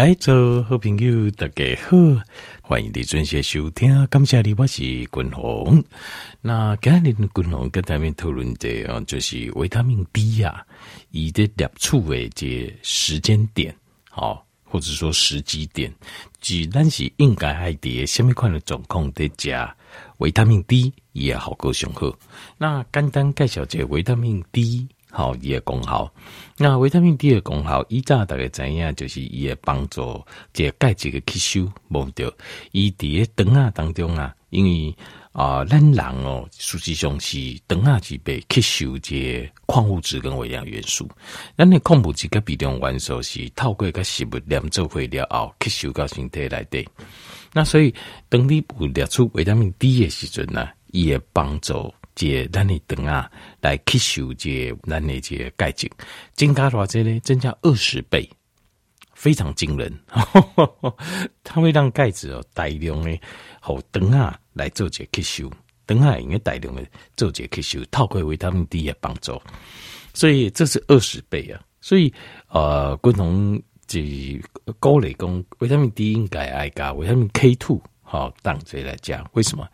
来，做好朋友大家好，欢迎你准时收听。感谢你，我是君宏。那今日君宏跟大家讨论的啊，就是维他命 D 啊，伊的摄取的这时间点，好，或者说时机点，即咱是应该爱伫什么款的状况在加维他命 D 也好够上好。那简单介绍这维他命 D。好，伊诶功效。那维他命 D 诶功效，以早大概知影，就是伊诶帮助这钙质诶吸收，无着。伊伫个肠仔当中啊，因为啊，咱人哦，实际上是肠仔是被吸收这矿物质跟微量元素。咱诶矿物质甲微量元素是透过个食物连做会了后吸收到身体内底。那所以，当你有列出维他命 D 的时阵呢，伊会帮助。借咱的肠啊，来吸收这咱的这钙质，增加多少呢？增加二十倍，非常惊人。它会让钙质哦大量的和肠啊来做这吸收，肠啊应该大量的做这吸收，透过维他命 D 的帮助，所以这是二十倍啊。所以呃，共同这高类讲维他命 D 应该爱加维他命 K two。好，当这来讲，为什么？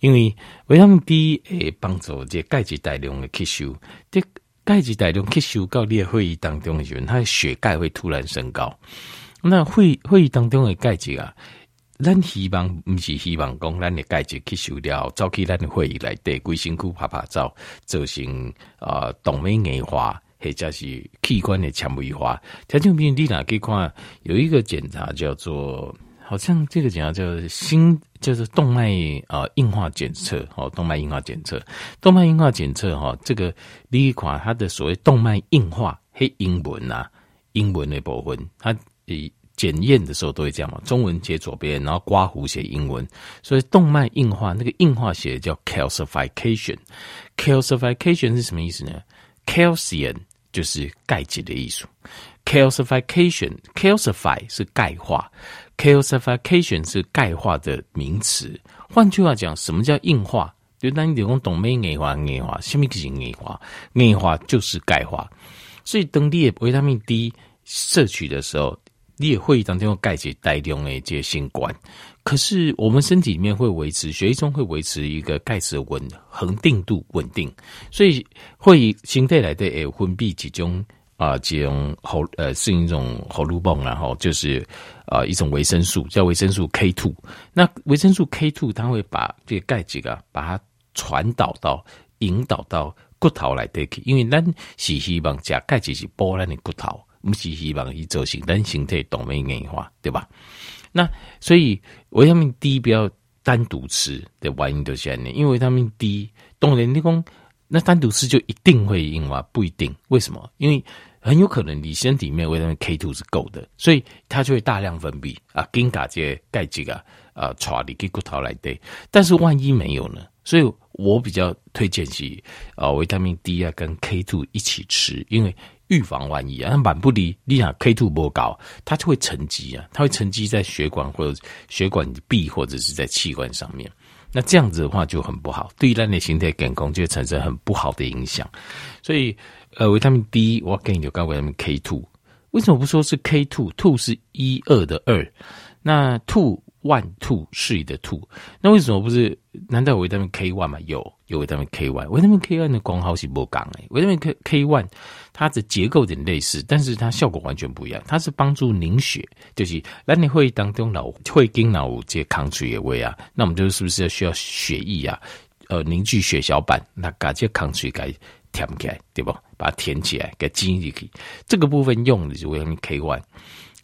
因为维他命 D 诶帮助这钙质大量的吸收，这钙质大量吸收到你的血液当中的时候，它的血钙会突然升高。那血血液当中的钙质啊，咱希望不是希望讲咱的钙质吸收了，走去咱的血液来对规身躯拍拍照，造成啊动脉硬化或者是器官的纤维化。条件比你哪去看？有一个检查叫做。好像这个检查叫心，就是动脉啊硬化检测，哦，动脉硬化检测，动脉硬化检测哈，这个第一款它的所谓动脉硬化，黑英文呐，英文的部分，它以检验的时候都会这样嘛，中文写左边，然后刮胡写英文，所以动脉硬化那个硬化写叫 calcification，calcification 是什么意思呢？calcium 就是钙质的意思。，calcification，calcify 是钙化。calcification 是钙化的名词，换句话讲，什么叫硬化？就当你讲动脉硬化，硬化，什么是硬化？硬化就是钙化。所以，当你的维他命 D 摄取的时候，你也会当中用钙质带量的这些新冠。可是，我们身体里面会维持血液中会维持一个钙质的稳恒定度稳定，所以会形态来的诶分泌几种。啊，这种喉呃是一种喉噜泵，然后就是啊一种维生素，叫维生素 K two。那维生素 K two 它会把这个钙质啊，把它传导到、引导到骨头来得去，因为咱是希望加钙质是补咱的骨头，不是希望去造成咱身体动脉硬化，对吧？那所以维他命 D 不要单独吃的原因就是这样，因为维他命 D 当然你讲。那单独吃就一定会硬化？不一定，为什么？因为很有可能你身体里面维他命 K two 是够的，所以它就会大量分泌啊，跟这些钙质啊啊，传你给骨头来对。但是万一没有呢？所以我比较推荐是啊，维他命 D 啊跟 K two 一起吃，因为预防万一啊。那满不离你想 K two 不高，它就会沉积啊，它会沉积在血管或者血管壁或者是在器官上面。那这样子的话就很不好，对于人的形态健康就会产生很不好的影响。所以，呃，维他命 D 我给你就讲维他命 K two，为什么不说是 K two？two 是一二的二，那 two one two 是的 two，那为什么不是？难道有维他命 K one 吗？有，有维他命 K one。维他命 K one 的功效是不讲诶，维他命 K K one 它的结构有点类似，但是它效果完全不一样。它是帮助凝血，就是那你会议当中脑会跟脑这些抗水也位啊，那我们就是不是要需要血液啊？呃，凝聚血小板，那把这抗水给填起来，对不？把它填起来，给挤进去。这个部分用的是维他命 K one。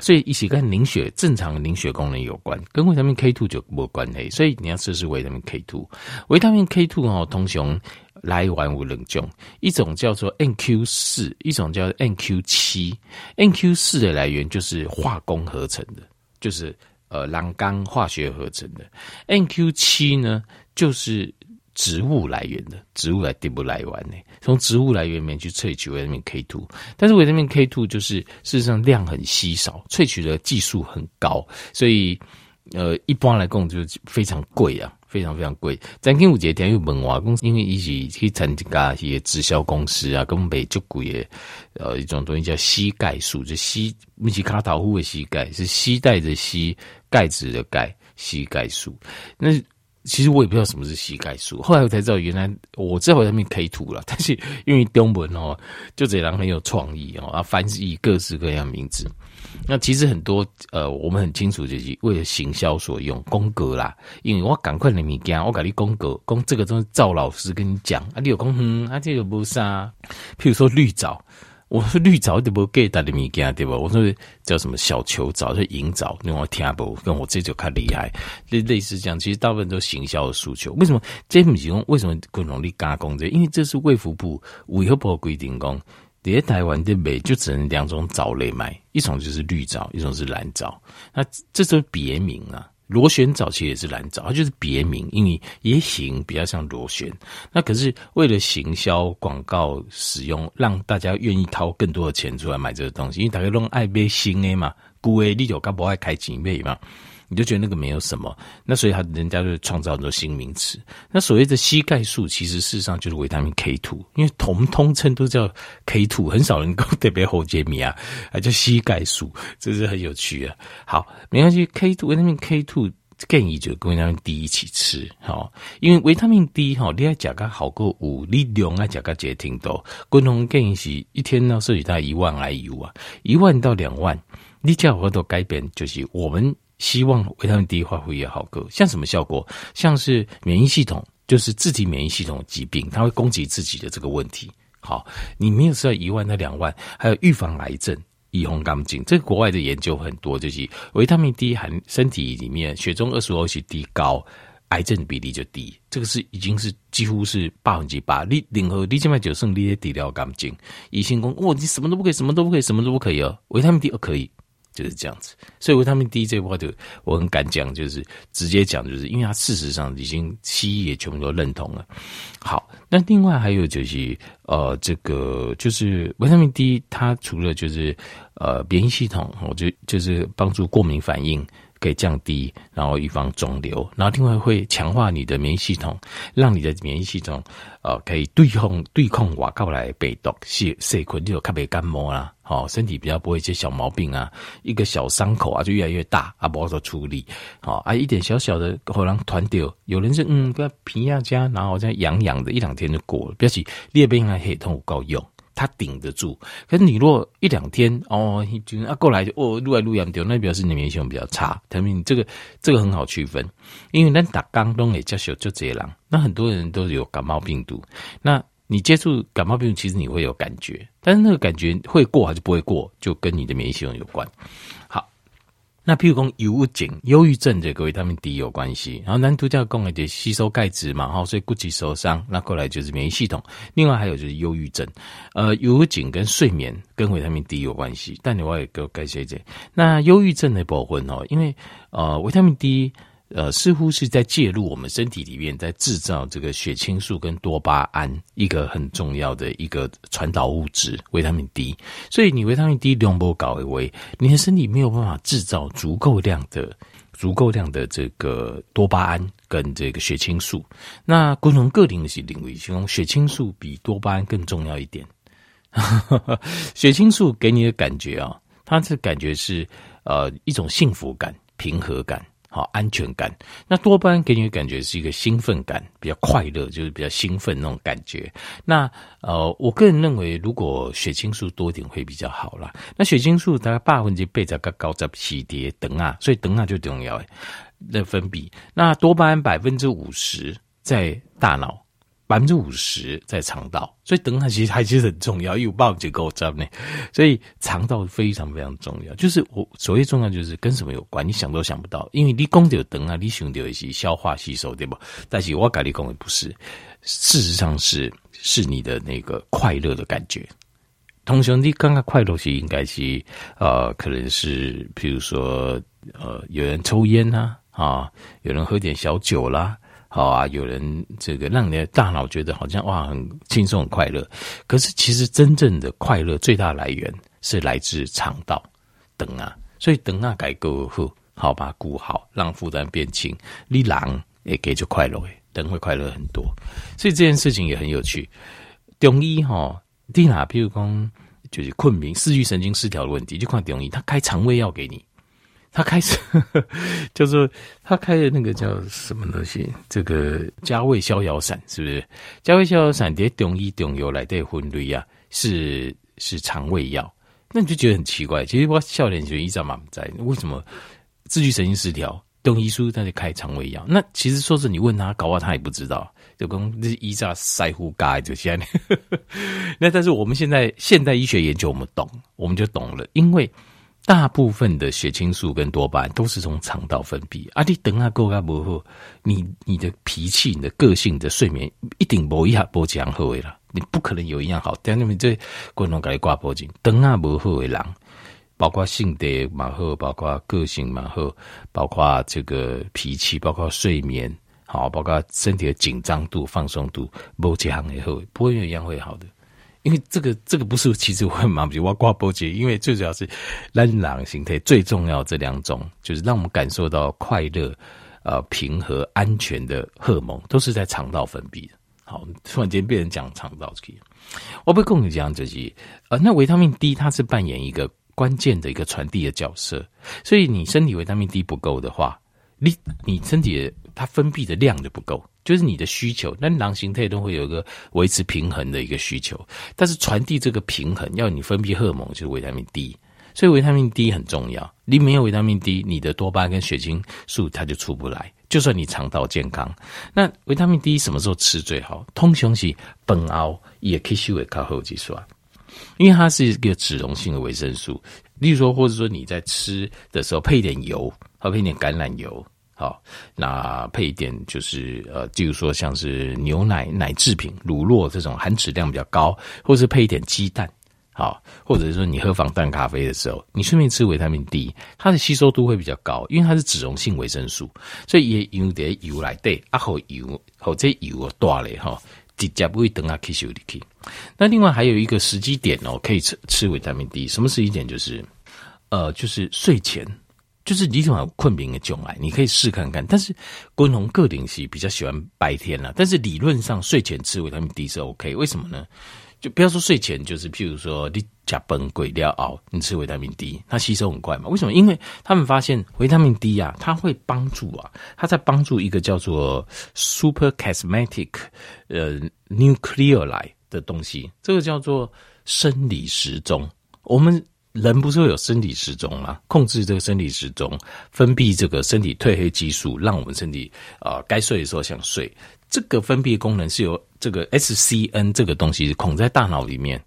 所以一起跟凝血正常的凝血功能有关，跟维他命 K two 就没关系。所以你要试试维他命 K two。维他命 K two 哦，通常来源有两种，一种叫做 NQ 四，一种叫 NQ 七。NQ 四的来源就是化工合成的，就是呃栏杆化学合成的。NQ 七呢，就是。植物来源的，植物来地不来源呢？从植物来源里面去萃取维他命 K two，但是维他命 K two 就是事实上量很稀少，萃取的技术很高，所以呃一般来讲就非常贵啊，非常非常贵。咱跟五节天又问我公司，因为一起去参加一些直销公司啊，跟美就贵的呃一种东西叫膝盖素，就膝不是卡塔夫的膝盖，是膝带的膝钙质的钙，膝盖素。那其实我也不知道什么是膝盖素，后来我才知道，原来我知道维他命 K two 了，但是因为中文哦，就这人很有创意哦，啊，翻译各式各样名字。那其实很多呃，我们很清楚，就是为了行销所用，宫格啦。因为我赶快的物件，我给你宫格，宫这个东西，赵老师跟你讲啊，你有宫哼，啊，这个不是啊。譬如说绿藻，我说绿藻就不给大的物件对吧？我说叫什么小球藻，就银藻，那我听不，跟我这就看厉害。类类似这样，其实大部分都行销的诉求。为什么这不用？为什么更容易加工这？因为这是卫福部卫福部规定讲。在台湾的美就只能两种藻类卖，一种就是绿藻，一种是蓝藻。那这是别名啊，螺旋藻其实也是蓝藻，它就是别名，因为也行比较像螺旋。那可是为了行销广告使用，让大家愿意掏更多的钱出来买这个东西，因为大家都爱买新的嘛，旧的你就较不爱开钱买嘛。你就觉得那个没有什么，那所以他人家就创造很多新名词。那所谓的膝盖素，其实事实上就是维他命 K two，因为同通称都叫 K two，很少人讲 特别喉解密啊，还叫膝盖素，这是很有趣啊。好，没关系，K two 维他命 K two 建议就跟维他命 D 一起吃，好，因为维他命 D 哈，你爱加个好过五，你量爱加个也挺多。共同建议是一天呢摄取它一万 IU 啊，一万到两万，你叫我都改变，就是我们。希望维他命 D 发挥也好个，像什么效果？像是免疫系统，就是自体免疫系统疾病，它会攻击自己的这个问题。好，你没有吃到一万到两万，还有预防癌症、预防肝病，这个国外的研究很多，就是维他命 D 含身体里面血中二十五 OH 高，癌症比例就低。这个是已经是几乎是百分之八。你任何你现在就剩你的治疗肝病，医生说哦，你什么都不可以，什么都不可以，什么都不可以哦，维他命 D 哦可以。就是这样子，所以维他命 D 这一块就我很敢讲，就是直接讲，就是因为它事实上已经西医也全部都认同了。好，那另外还有就是呃，这个就是维他命 D，它除了就是呃免疫系统，我就就是帮助过敏反应。可以降低，然后预防肿瘤，然后另外会强化你的免疫系统，让你的免疫系统呃可以对抗对抗外靠来病毒、细细菌，就特别感冒啦，哦、身体比较不会一些小毛病啊，一个小伤口啊就越来越大啊，不好做处理，好、哦、啊一点小小的可能团掉，有人是嗯个皮亚加，然后这样痒痒的，一两天就过了，表示裂变还系统够用。它顶得住，可是你若一两天哦，就啊过来就哦，撸来录严重，那表示你免疫系统比较差。他们这个这个很好区分，因为咱打刚东也叫小就这样，那很多人都有感冒病毒，那你接触感冒病毒，其实你会有感觉，但是那个感觉会过还是不会过，就跟你的免疫系统有关。好那譬如讲忧郁症，忧郁症这个维他命 D 有关系。然后南都叫讲的吸收钙质嘛，哈，所以骨质受伤，那过来就是免疫系统。另外还有就是忧郁症，呃，忧郁症跟睡眠跟维他命 D 有关系。但你我也给我解释一下，那忧郁症的部分哦，因为呃维他命 D。呃，似乎是在介入我们身体里面，在制造这个血清素跟多巴胺，一个很重要的一个传导物质——维他命 D。所以你维他命 D 量不高，为你的身体没有办法制造足够量的、足够量的这个多巴胺跟这个血清素。那不同个体的是领域，其中血清素比多巴胺更重要一点。血清素给你的感觉啊，它是感觉是呃一种幸福感、平和感。好，安全感。那多巴胺给你的感觉是一个兴奋感，比较快乐，就是比较兴奋那种感觉。那呃，我个人认为，如果血清素多一点会比较好啦。那血清素大概八分之倍在高在起跌等啊，所以等啊就重要诶，那分泌。那多巴胺百分之五十在大脑。百分之五十在肠道，所以等它其实还其实很重要，因为有报结构在内，所以肠道非常非常重要。就是我所谓重要，就是跟什么有关？你想都想不到，因为你讲到等啊，你想到一些消化吸收，对不？但是我跟你讲的不是，事实上是是你的那个快乐的感觉。同学，你刚刚快乐是应该是呃，可能是比如说呃，有人抽烟呐，啊，有人喝点小酒啦。好啊，有人这个让你的大脑觉得好像哇，很轻松很快乐，可是其实真正的快乐最大来源是来自肠道等啊，所以等啊改革后，好把它顾好，让负担变轻，你人也给就快乐诶，人会快乐很多。所以这件事情也很有趣。中医哈，第哪，比如讲就是困眠、视觉神经失调的问题，就看中医，他开肠胃药给你。他开始 就是他开的那个叫什么东西？这个加味逍遥散是不是？加味逍遥散叠中医中药来的分类啊，是是肠胃药。那你就觉得很奇怪。其实我笑脸就一直蛮在，为什么自律神经失调？中医书他就开肠胃药。那其实说是你问他，搞不好他也不知道。就跟这一扎腮胡盖就这样。那但是我们现在现代医学研究，我们懂，我们就懂了，因为。大部分的血清素跟多巴胺都是从肠道分泌。啊，你等下够啊不好，你你的脾气、你的个性、你的睡眠一定不一样不这样好的啦。你不可能有一样好，但你们这共同给你挂脖颈，等下不好的人，包括性格蛮好，包括个性蛮好，包括这个脾气，包括睡眠，好，包括身体的紧张度、放松度，不这样的好，不会有一样会好的。因为这个这个不是，其实我很忙，比我挂波结，因为最主要是让两形态最重要这两种，就是让我们感受到快乐、呃平和、安全的荷尔蒙，都是在肠道分泌的。好，突然间变成讲肠道，我不跟你讲这些。呃，那维他命 D 它是扮演一个关键的一个传递的角色，所以你身体维他命 D 不够的话，你你身体它分泌的量就不够。就是你的需求，那囊形态都会有一个维持平衡的一个需求，但是传递这个平衡要你分泌荷尔蒙，就是维他命 D，所以维他命 D 很重要。你没有维他命 D，你的多巴胺跟血清素它就出不来。就算你肠道健康，那维他命 D 什么时候吃最好？通常是饭后也可以稍微靠后几算，因为它是一个脂溶性的维生素。例如说，或者说你在吃的时候配一点油，或配一点橄榄油。好，那配一点就是呃，例如说像是牛奶、奶制品、乳酪这种含脂量比较高，或是配一点鸡蛋，好，或者是说你喝防弹咖啡的时候，你顺便吃维他命 D，它的吸收度会比较高，因为它是脂溶性维生素，所以也有点油来对，啊好油，好这油啊大嘞哈，直接不会等它吸收进去。那另外还有一个时机点哦，可以吃吃维他命 D，什么时机点？就是呃，就是睡前。就是你想困眠的障碍，你可以试看看。但是，滚龙个体是比较喜欢白天了。但是理论上睡前吃维他命 D 是 OK。为什么呢？就不要说睡前，就是譬如说你加崩鬼要熬，你吃维他命 D，它吸收很快嘛。为什么？因为他们发现维他命 D 啊，它会帮助啊，它在帮助一个叫做 suprachiasmatic 呃 nucleoli 的东西，这个叫做生理时钟。我们。人不是会有生理时钟吗？控制这个生理时钟，分泌这个身体褪黑激素，让我们身体啊、该睡的时候想睡。这个分泌功能是由这个 SCN 这个东西孔在大脑里面。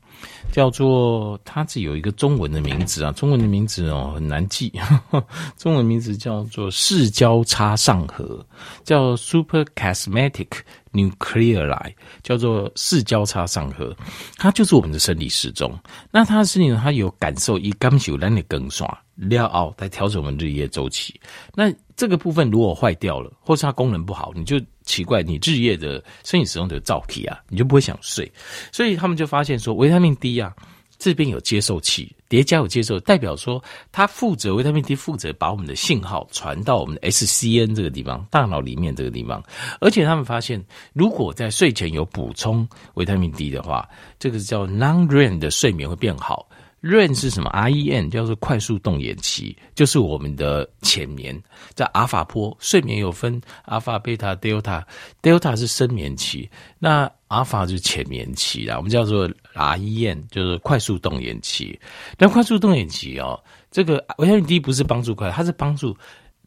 叫做它是有一个中文的名字啊，中文的名字哦很难记，中文名字叫做视交叉上核，叫 suprachiasmatic nucleoli，叫做视交叉上核，它就是我们的生理时钟。那它的身体呢，它有感受以感受咱的更爽，料熬来调整我们日夜周期。那这个部分如果坏掉了，或是它功能不好，你就奇怪，你日夜的生理时钟的躁气啊，你就不会想睡。所以他们就发现说，维他命 D 啊，这边有接受器，叠加有接受，代表说它负责维他命 D 负责把我们的信号传到我们的 SCN 这个地方，大脑里面这个地方。而且他们发现，如果在睡前有补充维他命 D 的话，这个叫 non-REM 的睡眠会变好。REN 是什么？REN 叫做快速动眼期，就是我们的浅眠。在阿尔法波睡眠有分阿尔法、贝塔、德尔塔。德尔塔是深眠期，那阿尔法就是浅眠期啦。我们叫做 REN，就是快速动眼期。那快速动眼期哦，这个维他命 D 不是帮助快，它是帮助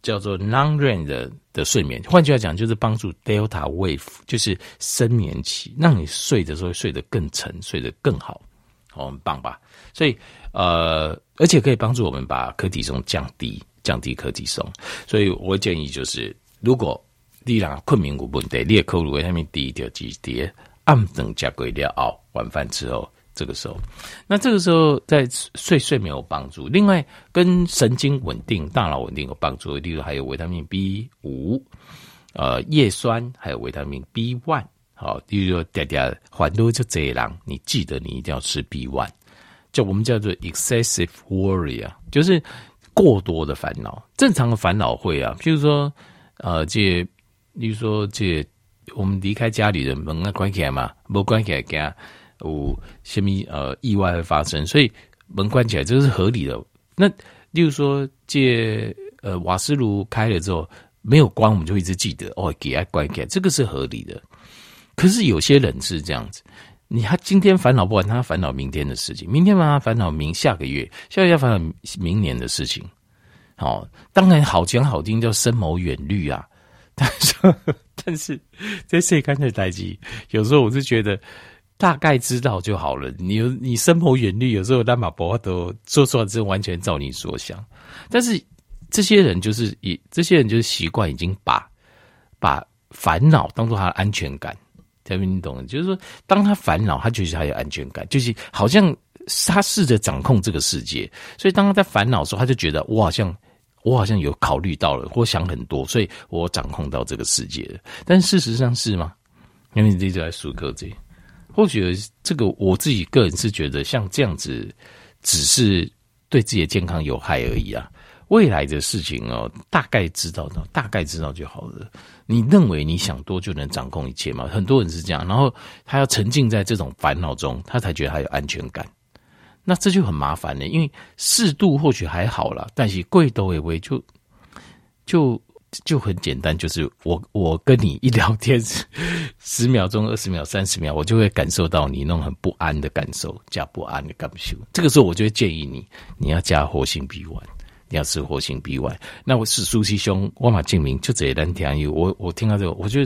叫做 non-REN 的的睡眠。换句话讲，就是帮助 Delta Wave，就是深眠期，让你睡的时候睡得更沉，睡得更好。哦，很棒吧？所以，呃，而且可以帮助我们把可体松降低，降低可体松。所以我建议就是，如果你让困眠有问题，你也可以维他命 D 调几叠，暗等加贵料熬，晚饭之后，这个时候，那这个时候在睡睡眠有帮助。另外，跟神经稳定、大脑稳定有帮助。例如还有维他命 B 五，呃，叶酸，还有维他命 B one。好，例如说，嗲嗲烦恼就这样，你记得你一定要吃 B one，就我们叫做 excessive worry 啊，就是过多的烦恼。正常的烦恼会啊，譬如说，呃，这例如说这我们离开家里的门啊关起来嘛，不关起来，给他有什么呃意外会发生，所以门关起来这个是合理的。那例如说这呃瓦斯炉开了之后没有关，我们就一直记得哦，给它关起来，这个是合理的。可是有些人是这样子。你他今天烦恼不完，他烦恼明天的事情；明天嘛，他烦恼明下个月，下个月烦恼明年的事情。好，当然好讲好听叫深谋远虑啊，但是但是在世间的代际，有时候我是觉得大概知道就好了。你你深谋远虑，有时候那马博都说出来，之后完全照你所想。但是这些人就是以这些人就是习惯已经把把烦恼当做他的安全感。特别你懂，就是说，当他烦恼，他就是他有安全感，就是好像他试着掌控这个世界。所以，当他在烦恼的时候，他就觉得我好像我好像有考虑到了，或想很多，所以我掌控到这个世界了。但事实上是吗？因为你一直在数科技，或许这个我自己个人是觉得，像这样子，只是对自己的健康有害而已啊。未来的事情哦，大概知道的，大概知道就好了。你认为你想多就能掌控一切吗？很多人是这样，然后他要沉浸在这种烦恼中，他才觉得他有安全感。那这就很麻烦了，因为适度或许还好啦，但是贵都为为就就就很简单，就是我我跟你一聊天 十秒钟、二十秒、三十秒，我就会感受到你那种很不安的感受，加不安的感受。这个时候，我就会建议你，你要加活性 B 丸。你要吃活性 B one，那我是苏西兄，我马证明就这一单听，我我听到这个，我就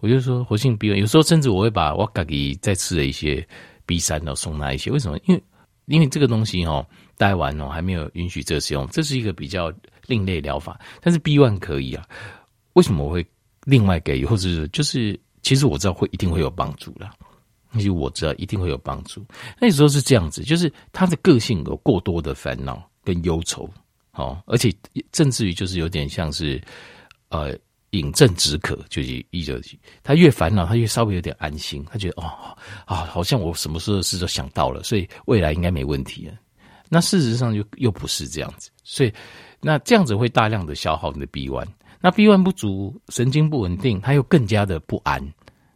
我就说活性 B one，有时候甚至我会把我自己再吃的一些 B 三哦送他一些，为什么？因为因为这个东西哦，待完哦还没有允许这使用，这是一个比较另类疗法，但是 B one 可以啊，为什么我会另外给予，或者是就是其实我知道会一定会有帮助的，其实我知道一定会有帮助。那时候是这样子，就是他的个性有过多的烦恼跟忧愁。哦，而且甚至于就是有点像是，呃，饮鸩止渴，就是意思，他越烦恼，他越稍微有点安心，他觉得哦，啊，好像我什么时候的事都想到了，所以未来应该没问题了。那事实上又又不是这样子，所以那这样子会大量的消耗你的 B one，那 B one 不足，神经不稳定，他又更加的不安，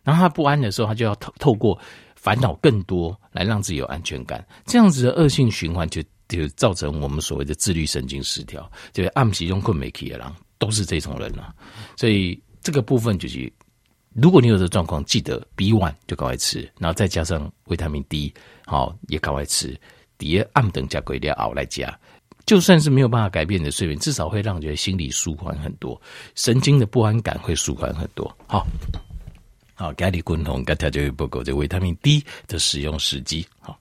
然后他不安的时候，他就要透透过烦恼更多来让自己有安全感，这样子的恶性循环就。就造成我们所谓的自律神经失调，就是暗时用困没起的人，都是这种人啊。所以这个部分就是，如果你有这个状况，记得 B one 就赶快吃，然后再加上维他命 D，好也赶快吃。底下暗等加鬼料熬来加，就算是没有办法改变你的睡眠，至少会让你觉得心里舒缓很多，神经的不安感会舒缓很多。好，好，咖喱滚筒，跟大家报告这维他命 D 的使用时机。好。